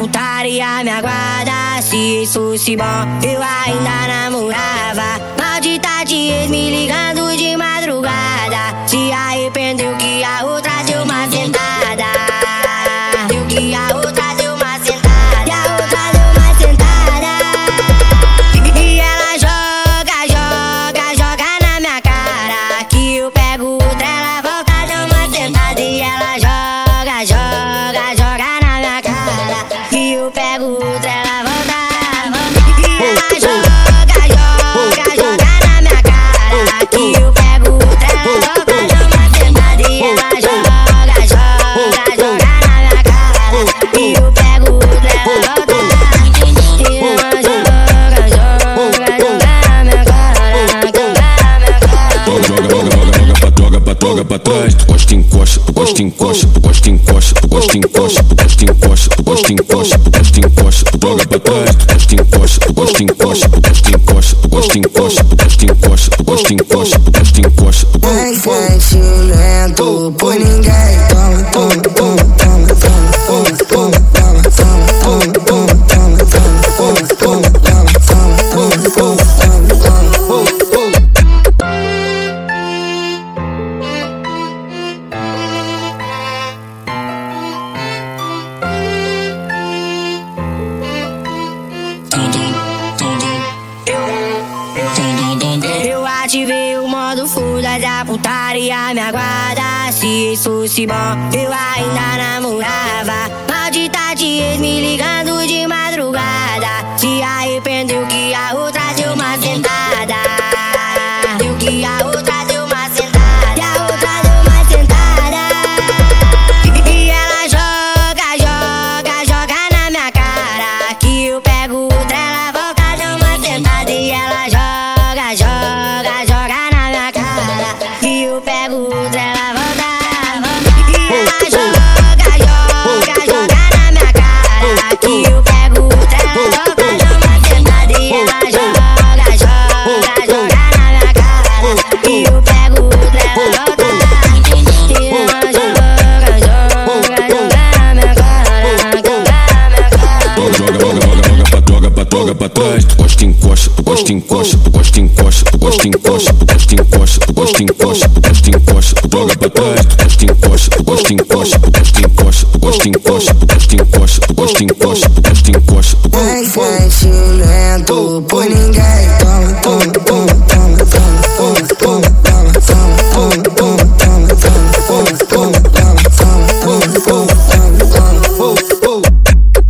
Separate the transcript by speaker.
Speaker 1: putaria me aguarda. Se isso se bom, eu ainda namorava. Maldita de ex, me
Speaker 2: liga pra trás, tu gosta encosta, tu gosta encosta, tu gosta encosta, tu gosta encosta, tu gosta encosta, tu gosta encosta, tu gosta encosta, tu joga pra trás, tu gosta encosta.
Speaker 1: silentu Punin putaria me aguarda. Se isso se bom, eu ainda namorava. Maldita de ex me ligando
Speaker 2: gosta encosta, tu gosta encosta, tu gosta encosta, tu gosta encosta, tu gosta encosta, tu gosta encosta, tu joga pra trás, tu gosta encosta, tu gosta encosta, tu gosta encosta, tu gosta encosta, tu gosta encosta, tu gosta encosta, tu gosta encosta. Mas
Speaker 3: sente tu por ninguém, tu tom, tom.